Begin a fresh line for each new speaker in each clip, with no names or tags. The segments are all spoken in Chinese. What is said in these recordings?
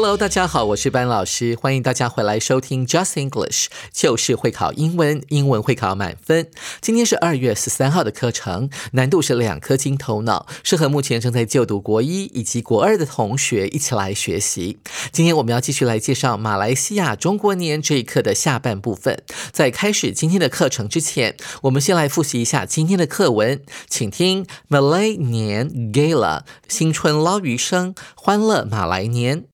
Hello，大家好，我是班老师，欢迎大家回来收听 Just English，就是会考英文，英文会考满分。今天是二月十三号的课程，难度是两颗金头脑，适合目前正在就读国一以及国二的同学一起来学习。今天我们要继续来介绍马来西亚中国年这一课的下半部分。在开始今天的课程之前，我们先来复习一下今天的课文，请听 Malay 年 Gala 新春捞鱼生，欢乐马来年。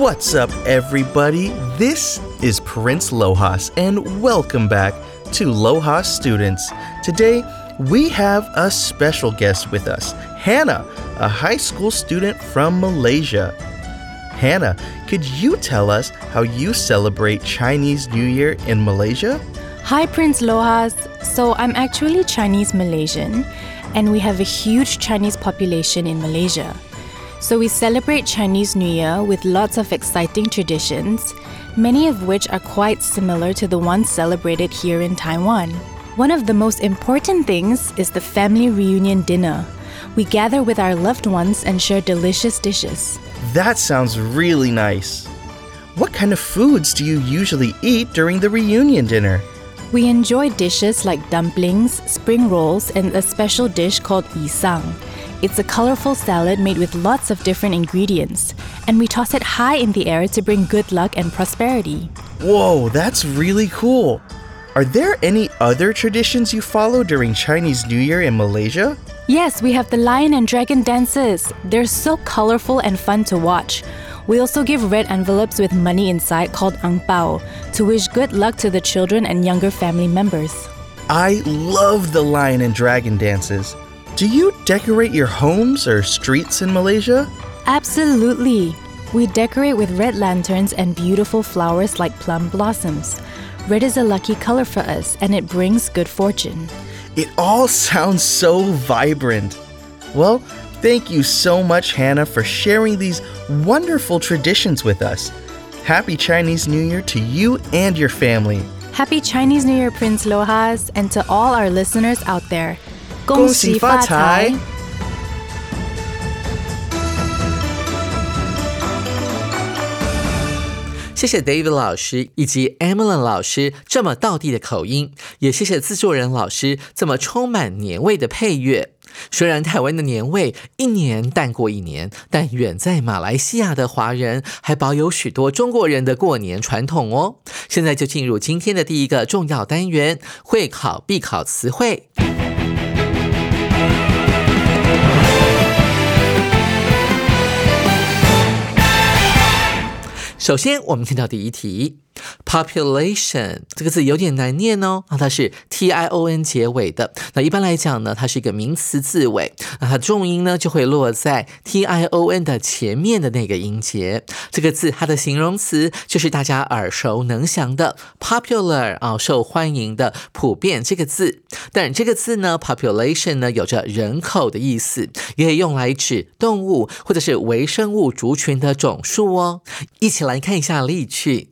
What's up, everybody? This is Prince Lohas, and welcome back to Lohas Students. Today, we have a special guest with us, Hannah, a high school student from Malaysia. Hannah, could you tell us how you celebrate Chinese New Year in Malaysia?
Hi, Prince Lohas. So, I'm actually Chinese Malaysian, and we have a huge Chinese population in Malaysia. So we celebrate Chinese New Year with lots of exciting traditions, many of which are quite similar to the ones celebrated here in Taiwan. One of the most important things is the family reunion dinner. We gather with our loved ones and share delicious dishes.
That sounds really nice. What kind of foods do you usually eat during the reunion dinner?
We enjoy dishes like dumplings, spring rolls, and a special dish called isang. It's a colorful salad made with lots of different ingredients, and we toss it high in the air to bring good luck and prosperity.
Whoa, that's really cool. Are there any other traditions you follow during Chinese New Year in Malaysia?
Yes, we have the lion and dragon dances. They're so colorful and fun to watch. We also give red envelopes with money inside called ang pao to wish good luck to the children and younger family members.
I love the lion and dragon dances. Do you decorate your homes or streets in Malaysia?
Absolutely. We decorate with red lanterns and beautiful flowers like plum blossoms. Red is a lucky color for us and it brings good fortune.
It all sounds so vibrant. Well, thank you so much, Hannah, for sharing these wonderful traditions with us. Happy Chinese New Year to you and your family.
Happy Chinese New Year, Prince Lohas, and to all our listeners out there.
恭喜发财！
谢谢 David 老师以及 Emily 老师这么道地的口音，也谢谢制作人老师这么充满年味的配乐。虽然台湾的年味一年淡过一年，但远在马来西亚的华人还保有许多中国人的过年传统哦。现在就进入今天的第一个重要单元——会考必考词汇。首先，我们看到第一题。Population 这个字有点难念哦，啊，它是 T I O N 结尾的。那一般来讲呢，它是一个名词字尾，那它重音呢就会落在 T I O N 的前面的那个音节。这个字它的形容词就是大家耳熟能详的 popular 啊，受欢迎的、普遍这个字。但这个字呢，population 呢有着人口的意思，也可以用来指动物或者是微生物族群的总数哦。一起来看一下例句。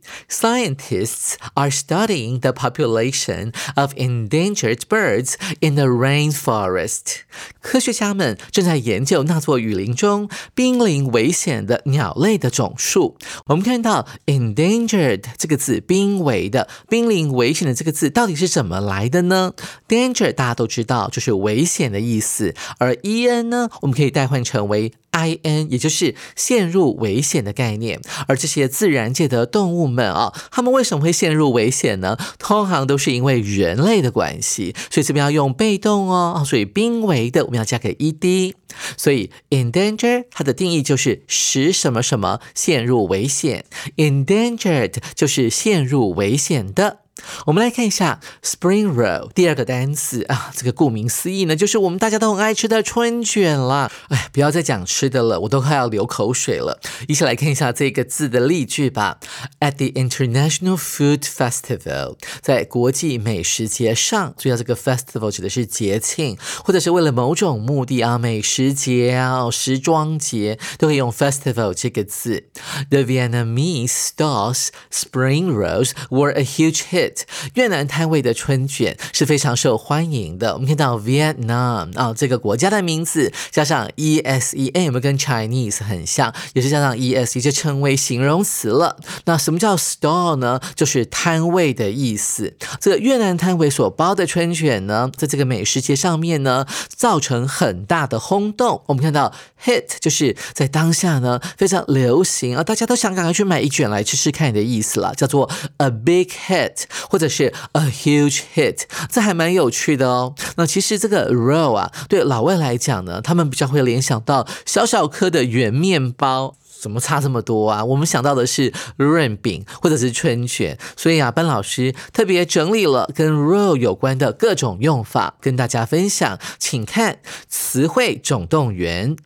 scientists are studying the population of endangered birds in the rainforest. 科学家们正在研究那座雨林中濒临危险的鸟类的总数。我们看到 endangered 这个字，濒危的、濒临危险的这个字到底是怎么来的呢？danger 大家都知道就是危险的意思，而 en 呢，我们可以代换成为 I N，也就是陷入危险的概念。而这些自然界的动物们啊，它们为什么会陷入危险呢？通常都是因为人类的关系，所以这边要用被动哦。所以濒危的我们要加个 E D。所以 endanger 它的定义就是使什么什么陷入危险，endangered 就是陷入危险的。我们来看一下 spring roll 第二个单词啊，这个顾名思义呢，就是我们大家都很爱吃的春卷啦。哎，不要再讲吃的了，我都快要流口水了。一起来看一下这个字的例句吧。At the International Food Festival，在国际美食节上，注意到这个 festival 指的是节庆，或者是为了某种目的啊，美食节啊、时装节都可以用 festival 这个字。The Vietnamese stalls spring rolls were a huge hit. 越南摊位的春卷是非常受欢迎的。我们看到 Vietnam 啊，这个国家的名字加上 e s e，哎，有没有跟 Chinese 很像？也是加上 e s e 就成为形容词了。那什么叫 stall 呢？就是摊位的意思。这个越南摊位所包的春卷呢，在这个美食节上面呢，造成很大的轰动。我们看到 hit 就是在当下呢非常流行啊，大家都想赶快去买一卷来吃吃看的意思了，叫做 a big hit。或者是 a huge hit，这还蛮有趣的哦。那其实这个 roll 啊，对老外来讲呢，他们比较会联想到小小颗的圆面包，怎么差这么多啊？我们想到的是润饼或者是春卷，所以啊，班老师特别整理了跟 roll 有关的各种用法，跟大家分享，请看词汇总动员。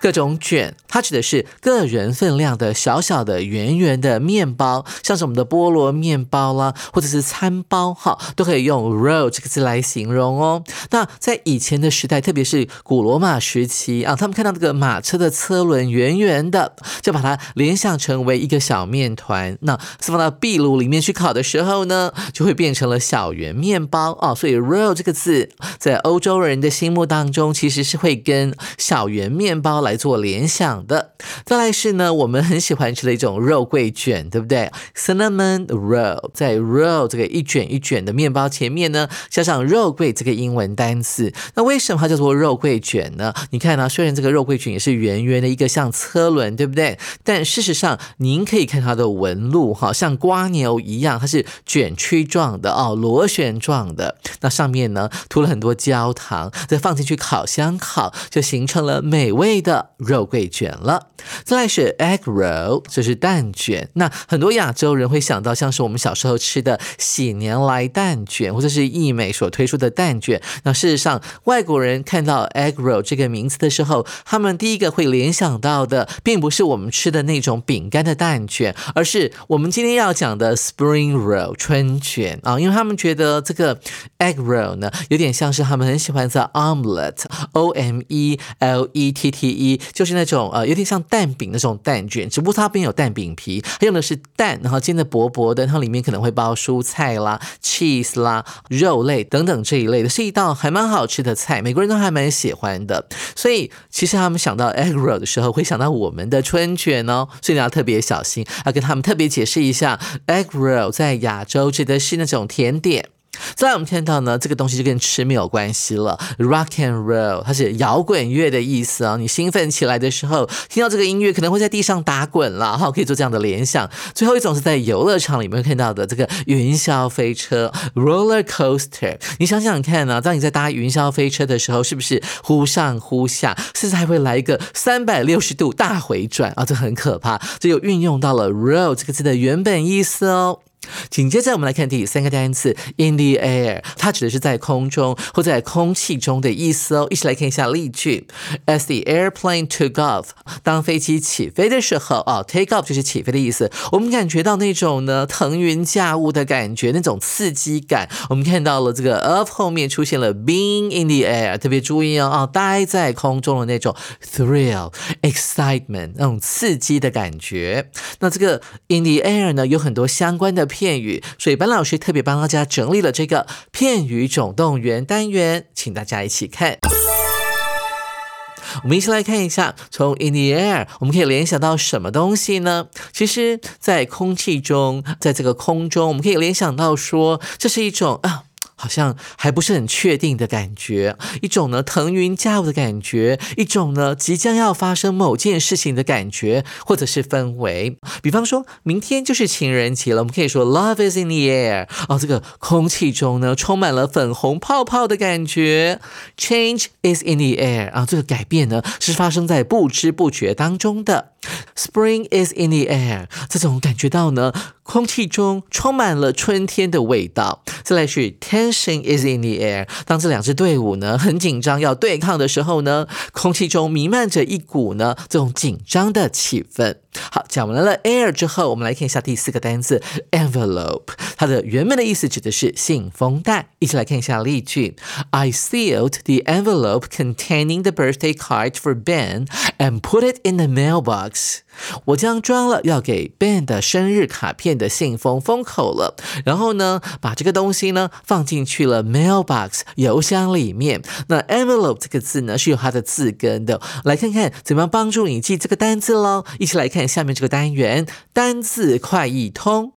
各种卷，它指的是个人分量的小小的圆圆的面包，像是我们的菠萝面包啦，或者是餐包，哈，都可以用 roll 这个字来形容哦。那在以前的时代，特别是古罗马时期啊，他们看到这个马车的车轮圆圆的，就把它联想成为一个小面团。那放到壁炉里面去烤的时候呢，就会变成了小圆面包哦。所以 roll 这个字在欧洲人的心目当中，其实是会跟小圆面包来。来做联想的，再来是呢，我们很喜欢吃的一种肉桂卷，对不对？Cinnamon roll，在 roll 这个一卷一卷的面包前面呢，加上肉桂这个英文单词。那为什么它叫做肉桂卷呢？你看呢，虽然这个肉桂卷也是圆圆的一个像车轮，对不对？但事实上，您可以看它的纹路，哈，像瓜牛一样，它是卷曲状的哦，螺旋状的。那上面呢，涂了很多焦糖，再放进去烤箱烤，就形成了美味的。肉桂卷了，再来是 egg roll，就是蛋卷。那很多亚洲人会想到像是我们小时候吃的喜年来蛋卷，或者是易美所推出的蛋卷。那事实上，外国人看到 egg roll 这个名字的时候，他们第一个会联想到的，并不是我们吃的那种饼干的蛋卷，而是我们今天要讲的 spring roll 春卷啊，因为他们觉得这个 egg roll 呢，有点像是他们很喜欢的 omelette，o m e l e t t e。就是那种呃，有点像蛋饼那种蛋卷，只不过它边有蛋饼皮，它用的是蛋，然后煎的薄薄的，然后里面可能会包蔬菜啦、cheese 啦、肉类等等这一类的，是一道还蛮好吃的菜，美国人都还蛮喜欢的。所以其实他们想到 egg roll 的时候，会想到我们的春卷哦，所以你要特别小心，要跟他们特别解释一下，egg roll 在亚洲指的是那种甜点。再来，我们看到呢，这个东西就跟吃没有关系了。Rock and roll，它是摇滚乐的意思啊。你兴奋起来的时候，听到这个音乐，可能会在地上打滚了哈，可以做这样的联想。最后一种是在游乐场里面看到的这个云霄飞车 （roller coaster）。你想想看呢，当你在搭云霄飞车的时候，是不是忽上忽下，甚至还会来一个三百六十度大回转啊？这很可怕。这又运用到了 roll 这个字的原本意思哦。紧接着，我们来看第三个单词 in the air，它指的是在空中或在空气中的意思哦。一起来看一下例句：As the airplane took off，当飞机起飞的时候，哦，take off 就是起飞的意思。我们感觉到那种呢腾云驾雾的感觉，那种刺激感。我们看到了这个 of 后面出现了 being in the air，特别注意哦，啊，待在空中的那种 thrill，excitement，那种刺激的感觉。那这个 in the air 呢，有很多相关的。片语，所以班老师特别帮大家整理了这个片语总动员单元，请大家一起看。我们一起来看一下，从 in the air 我们可以联想到什么东西呢？其实，在空气中，在这个空中，我们可以联想到说，这是一种啊。好像还不是很确定的感觉，一种呢腾云驾雾的感觉，一种呢即将要发生某件事情的感觉，或者是氛围。比方说明天就是情人节了，我们可以说 Love is in the air 哦，这个空气中呢充满了粉红泡泡的感觉。Change is in the air 啊，这个改变呢是发生在不知不觉当中的。Spring is in the air，这种感觉到呢，空气中充满了春天的味道。再来是 Tension is in the air，当这两支队伍呢很紧张要对抗的时候呢，空气中弥漫着一股呢这种紧张的气氛。好，讲完了 air 之后，我们来看一下第四个单词 envelope，它的原本的意思指的是信封袋。一起来看一下例句：I sealed the envelope containing the birthday card for Ben and put it in the mailbox. 我将装了要给 Ben 的生日卡片的信封封口了，然后呢，把这个东西呢放进去了 mailbox 邮箱里面。那 envelope 这个字呢是有它的字根的，来看看怎么样帮助你记这个单字喽。一起来看下面这个单元，单字快易通。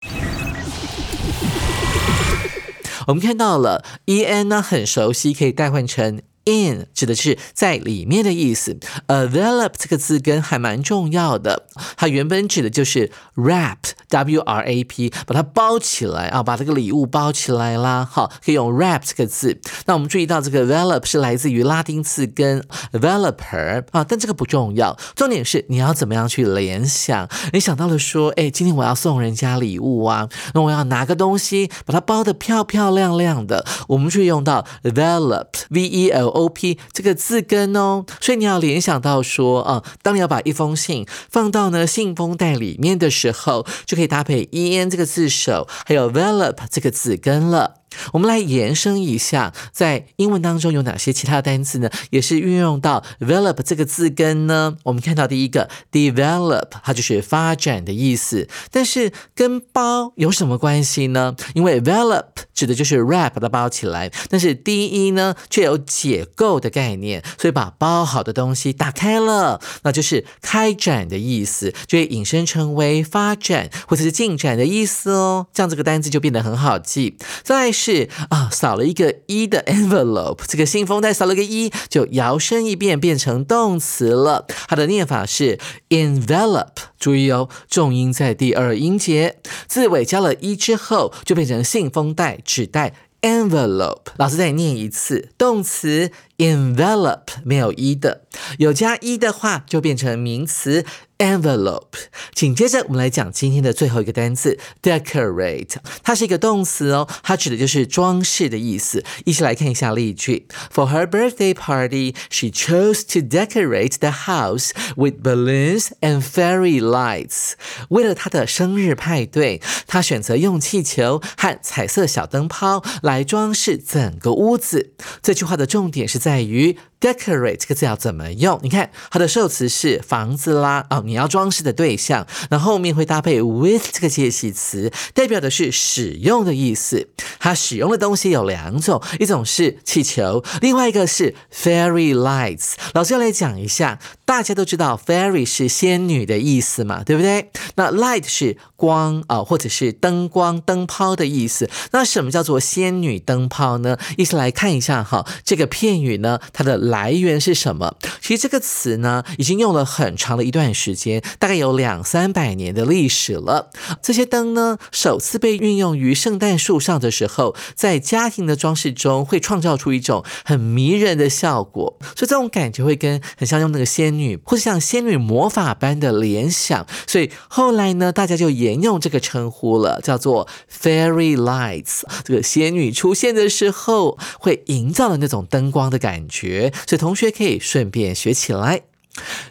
我们看到了 e n 呢很熟悉，可以代换成。In 指的是在里面的意思，envelop 这个字根还蛮重要的，它原本指的就是 wrap，w r a p，把它包起来啊，把这个礼物包起来啦。好，可以用 wrap 这个字。那我们注意到这个 envelop 是来自于拉丁字根 developer 啊，但这个不重要，重点是你要怎么样去联想。你想到了说，哎，今天我要送人家礼物啊，那我要拿个东西把它包得漂漂亮亮的，我们就用到 develop，v e l。O P 这个字根哦，所以你要联想到说啊，当你要把一封信放到呢信封袋里面的时候，就可以搭配 E N 这个字首，还有 v e l o p 这个字根了。我们来延伸一下，在英文当中有哪些其他单词呢？也是运用到 develop 这个字根呢？我们看到第一个 develop，它就是发展的意思，但是跟包有什么关系呢？因为 develop 指的就是 wrap 它包起来，但是 de 呢却有解构的概念，所以把包好的东西打开了，那就是开展的意思，就会引申成为发展或者是进展的意思哦。这样这个单词就变得很好记。再是啊，少了一个一的 envelope，这个信封袋少了个一，就摇身一变变成动词了。它的念法是 envelope，注意哦，重音在第二音节，字尾加了一之后，就变成信封袋、纸袋 envelope。老师再念一次，动词 envelope 没有一的，有加一的话就变成名词。envelope。紧接着，我们来讲今天的最后一个单词 decorate，它是一个动词哦，它指的就是装饰的意思。一起来看一下例句：For her birthday party, she chose to decorate the house with balloons and fairy lights。为了她的生日派对，她选择用气球和彩色小灯泡来装饰整个屋子。这句话的重点是在在于 Decorate 这个字要怎么用？你看它的受词是房子啦，哦，你要装饰的对象，那后面会搭配 with 这个介系词，代表的是使用的意思。它使用的东西有两种，一种是气球，另外一个是 fairy lights。老师要来讲一下，大家都知道 fairy 是仙女的意思嘛，对不对？那 light 是光啊，或者是灯光、灯泡的意思。那什么叫做仙女灯泡呢？一起来看一下哈，这个片语呢，它的。来源是什么？其实这个词呢，已经用了很长的一段时间，大概有两三百年的历史了。这些灯呢，首次被运用于圣诞树上的时候，在家庭的装饰中，会创造出一种很迷人的效果。所以这种感觉会跟很像用那个仙女，或者像仙女魔法般的联想。所以后来呢，大家就沿用这个称呼了，叫做 fairy lights。这个仙女出现的时候，会营造的那种灯光的感觉。所以同学可以顺便学起来。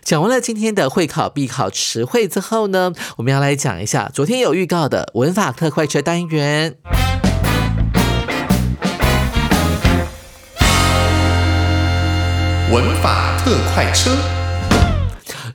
讲完了今天的会考必考词汇之后呢，我们要来讲一下昨天有预告的文法特快车单元。
文法特快车。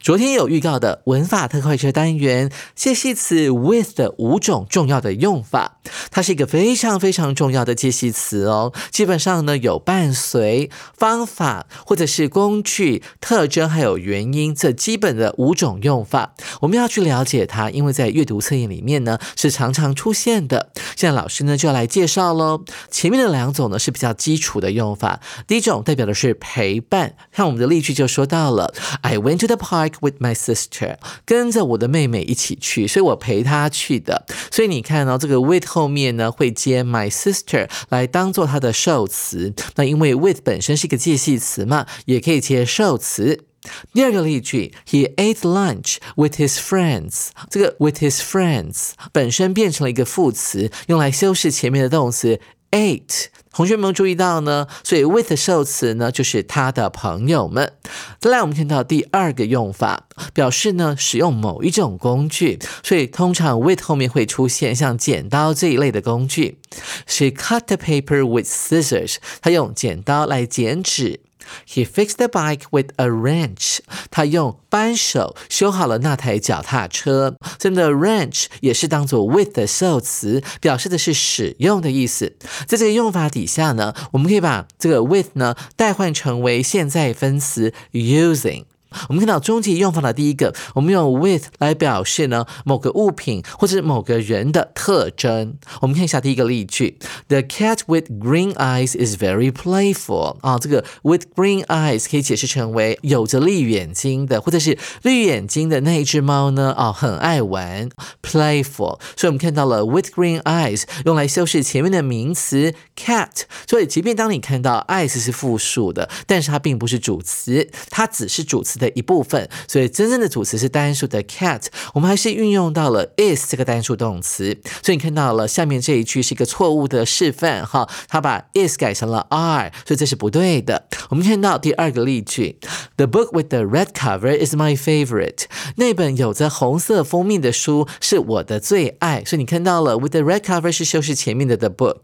昨天有预告的文法特快车单元，介系词 with 的五种重要的用法，它是一个非常非常重要的介系词哦。基本上呢，有伴随、方法或者是工具、特征还有原因这基本的五种用法，我们要去了解它，因为在阅读测验里面呢是常常出现的。现在老师呢就要来介绍喽。前面的两种呢是比较基础的用法，第一种代表的是陪伴，像我们的例句就说到了，I went to the park with my sister，跟着我的妹妹一起去，所以我陪她去的。所以你看到这个 with 后面呢会接 my sister 来当做它的受词，那因为 with 本身是一个介系词嘛，也可以接受词。第二个例句，He ate lunch with his friends。这个 with his friends 本身变成了一个副词，用来修饰前面的动词 ate。同学们注意到呢？所以 with 的受词呢就是他的朋友们。再来，我们看到第二个用法，表示呢使用某一种工具，所以通常 with 后面会出现像剪刀这一类的工具。She cut the paper with scissors。她用剪刀来剪纸。He fixed the bike with a wrench。他用扳手修好了那台脚踏车。这边的 wrench 也是当做 with 的受词，表示的是使用的意思。在这个用法底下呢，我们可以把这个 with 呢代换成为现在分词 using。我们看到终极用法的第一个，我们用 with 来表示呢某个物品或者是某个人的特征。我们看一下第一个例句：The cat with green eyes is very playful。啊，这个 with green eyes 可以解释成为有着绿眼睛的，或者是绿眼睛的那一只猫呢？啊，很爱玩，playful。所以我们看到了 with green eyes 用来修饰前面的名词 cat。所以即便当你看到 eyes 是复数的，但是它并不是主词，它只是主词的。一部分，所以真正的主词是单数的 cat，我们还是运用到了 is 这个单数动词，所以你看到了下面这一句是一个错误的示范哈，他把 is 改成了 are，所以这是不对的。我们看到第二个例句，The book with the red cover is my favorite，那本有着红色封面的书是我的最爱，所以你看到了 with the red cover 是修饰前面的 the book。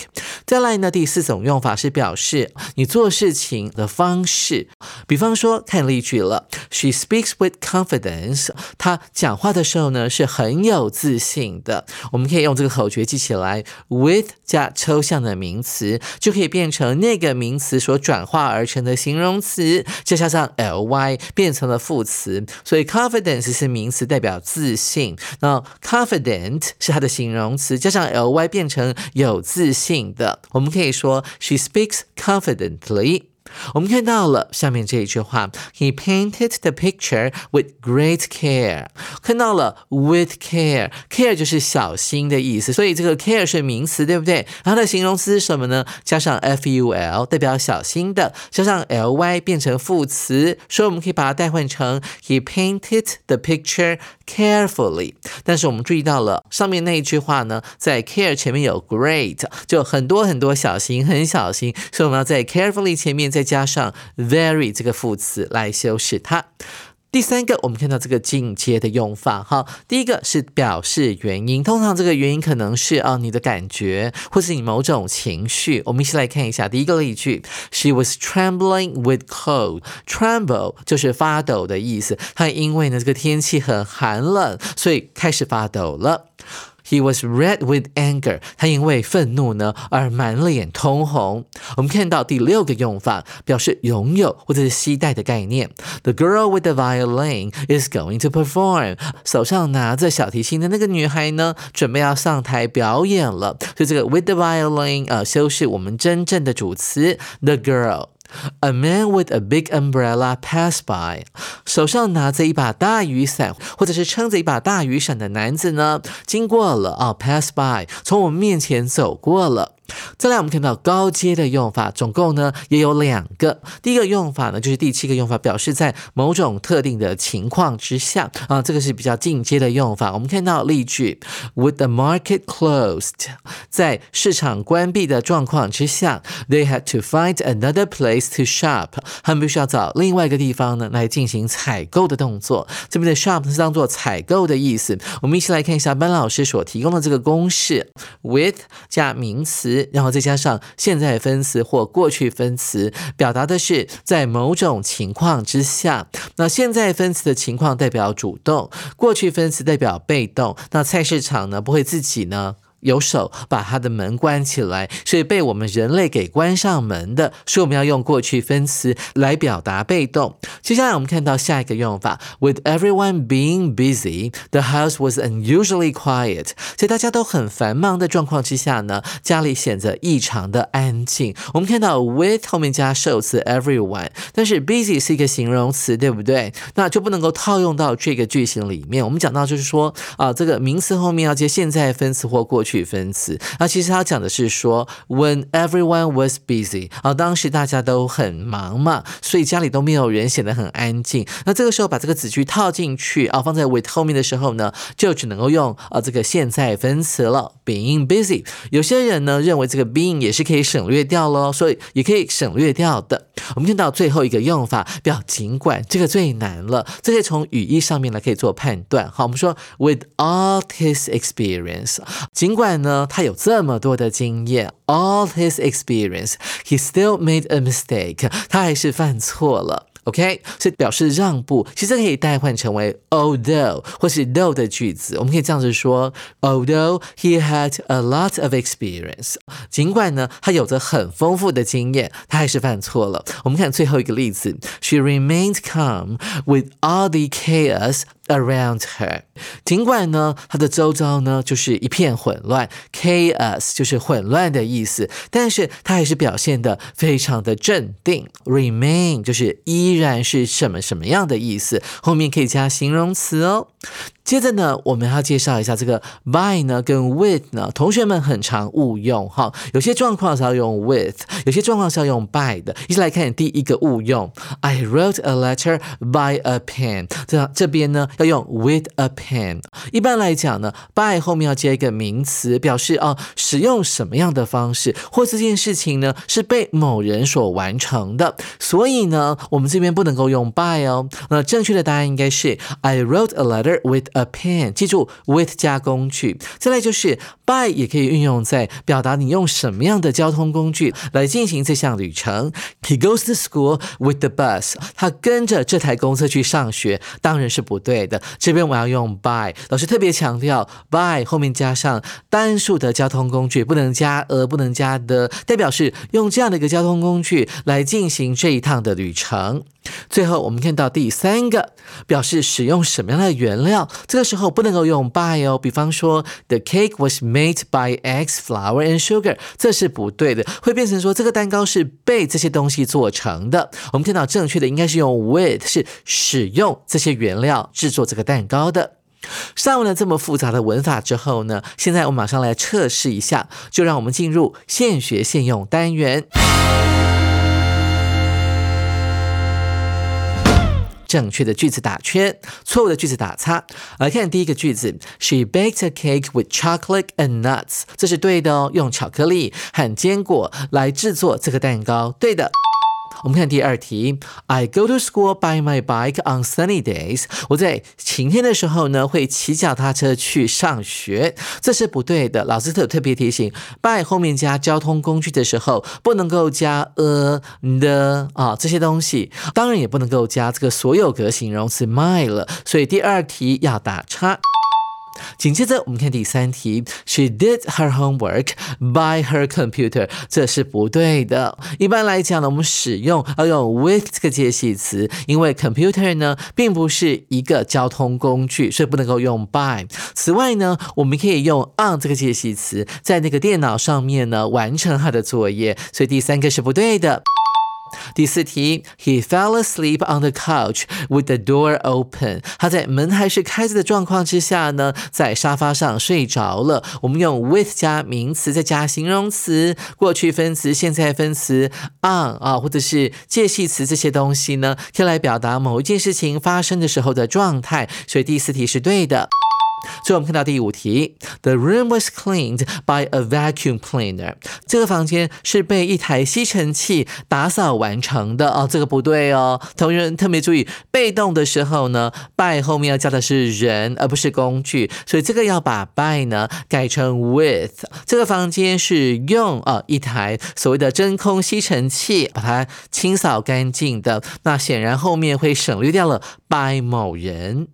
再来呢，第四种用法是表示你做事情的方式，比方说看例句了。She speaks with confidence。她讲话的时候呢是很有自信的。我们可以用这个口诀记起来：with 加抽象的名词，就可以变成那个名词所转化而成的形容词，再加上 ly 变成了副词。所以 confidence 是名词，代表自信。那 confident 是它的形容词，加上 ly 变成有自信的。我们可以说：She speaks confidently。我们看到了下面这一句话，He painted the picture with great care。看到了 with care，care 就是小心的意思，所以这个 care 是名词，对不对？它的形容词是什么呢？加上 ful 代表小心的，加上 ly 变成副词，所以我们可以把它代换成 He painted the picture carefully。但是我们注意到了上面那一句话呢，在 care 前面有 great，就很多很多小心，很小心，所以我们要在 carefully 前面再。加上 very 这个副词来修饰它。第三个，我们看到这个进阶的用法，哈，第一个是表示原因，通常这个原因可能是啊你的感觉，或是你某种情绪。我们一起来看一下第一个例句：She was trembling with cold。Tremble 就是发抖的意思，她因为呢这个天气很寒冷，所以开始发抖了。He was red with anger。他因为愤怒呢而满脸通红。我们看到第六个用法，表示拥有或者是携带的概念。The girl with the violin is going to perform。手上拿着小提琴的那个女孩呢，准备要上台表演了。所以这个 with the violin 呃，修饰我们真正的主词 the girl。A man with a big umbrella pass by，手上拿着一把大雨伞，或者是撑着一把大雨伞的男子呢，经过了啊，pass by，从我们面前走过了。再来，我们看到高阶的用法，总共呢也有两个。第一个用法呢，就是第七个用法，表示在某种特定的情况之下啊，这个是比较进阶的用法。我们看到例句：With the market closed，在市场关闭的状况之下，they had to find another place to shop，他们必须要找另外一个地方呢来进行采购的动作。这边的 shop 是当做采购的意思。我们一起来看一下班老师所提供的这个公式：with 加名词。然后再加上现在分词或过去分词，表达的是在某种情况之下。那现在分词的情况代表主动，过去分词代表被动。那菜市场呢，不会自己呢？有手把他的门关起来，所以被我们人类给关上门的，所以我们要用过去分词来表达被动。接下来我们看到下一个用法，With everyone being busy, the house was unusually quiet。在大家都很繁忙的状况之下呢，家里显得异常的安静。我们看到 with 后面加受词 everyone，但是 busy 是一个形容词，对不对？那就不能够套用到这个句型里面。我们讲到就是说啊，这个名词后面要接现在分词或过去。去分词，那其实他讲的是说，when everyone was busy，啊，当时大家都很忙嘛，所以家里都没有人，显得很安静。那这个时候把这个子句套进去啊，放在 with 后面的时候呢，就只能够用啊这个现在分词了，being busy。有些人呢认为这个 being 也是可以省略掉喽，所以也可以省略掉的。我们看到最后一个用法，表尽管这个最难了，这些从语义上面来可以做判断。好，我们说 with all his experience，尽管。管呢，他有这么多的经验，all his experience, he still made a mistake，他还是犯错了。OK，所以表示让步，其实可以代换成为 although 或是 though 的句子。我们可以这样子说：Although he had a lot of experience，尽管呢他有着很丰富的经验，他还是犯错了。我们看最后一个例子：She remained calm with all the chaos around her。尽管呢她的周遭呢就是一片混乱，chaos 就是混乱的意思，但是她还是表现的非常的镇定。Remain 就是依。依然是什么什么样的意思？后面可以加形容词哦。接着呢，我们要介绍一下这个 by 呢跟 with 呢，同学们很常误用哈。有些状况是要用 with，有些状况是要用 by 的。一起来看第一个误用，I wrote a letter by a pen。这样这边呢要用 with a pen。一般来讲呢，by 后面要接一个名词，表示哦使用什么样的方式，或这件事情呢是被某人所完成的。所以呢，我们这边不能够用 by 哦。那正确的答案应该是 I wrote a letter with a pen，记住 with 加工具，再来就是 by 也可以运用在表达你用什么样的交通工具来进行这项旅程。He goes to school with the bus，他跟着这台公车去上学，当然是不对的。这边我要用 by，老师特别强调 by 后面加上单数的交通工具，不能加 a，不能加的，代表是用这样的一个交通工具来进行这一趟的旅程。最后，我们看到第三个，表示使用什么样的原料，这个时候不能够用 by 哦。比方说，The cake was made Made by eggs, flour and sugar，这是不对的，会变成说这个蛋糕是被这些东西做成的。我们听到正确的应该是用 with，是使用这些原料制作这个蛋糕的。上了这么复杂的文法之后呢，现在我马上来测试一下，就让我们进入现学现用单元。正确的句子打圈，错误的句子打叉。来看第一个句子，She baked a cake with chocolate and nuts，这是对的哦，用巧克力和坚果来制作这个蛋糕，对的。我们看第二题，I go to school by my bike on sunny days。我在晴天的时候呢，会骑脚踏车去上学，这是不对的。老师特特别提醒，by 后面加交通工具的时候，不能够加 a、the 啊这些东西，当然也不能够加这个所有格形容词 my 了。所以第二题要打叉。紧接着，我们看第三题，She did her homework by her computer，这是不对的。一般来讲呢，我们使用要用 with 这个介系词，因为 computer 呢并不是一个交通工具，所以不能够用 by。此外呢，我们可以用 on 这个介系词，在那个电脑上面呢完成他的作业，所以第三个是不对的。第四题，He fell asleep on the couch with the door open。他在门还是开着的状况之下呢，在沙发上睡着了。我们用 with 加名词，再加形容词、过去分词、现在分词 on 啊，或者是介系词这些东西呢，可以来表达某一件事情发生的时候的状态。所以第四题是对的。所以我们看到第五题，The room was cleaned by a vacuum cleaner。这个房间是被一台吸尘器打扫完成的哦，这个不对哦。同学们特别注意，被动的时候呢，by 后面要加的是人，而不是工具，所以这个要把 by 呢改成 with。这个房间是用啊一台所谓的真空吸尘器把它清扫干净的，那显然后面会省略掉了 by 某人。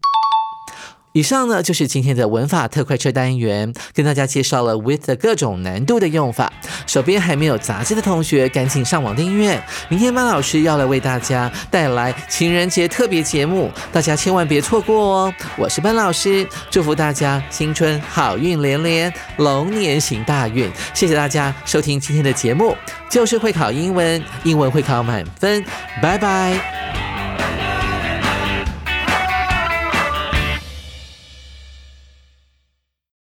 以上呢就是今天的文法特快车单元，跟大家介绍了 with 的各种难度的用法。手边还没有杂志的同学，赶紧上网订阅。明天班老师要来为大家带来情人节特别节目，大家千万别错过哦！我是班老师，祝福大家新春好运连连，龙年行大运。谢谢大家收听今天的节目，就是会考英文，英文会考满分。拜拜。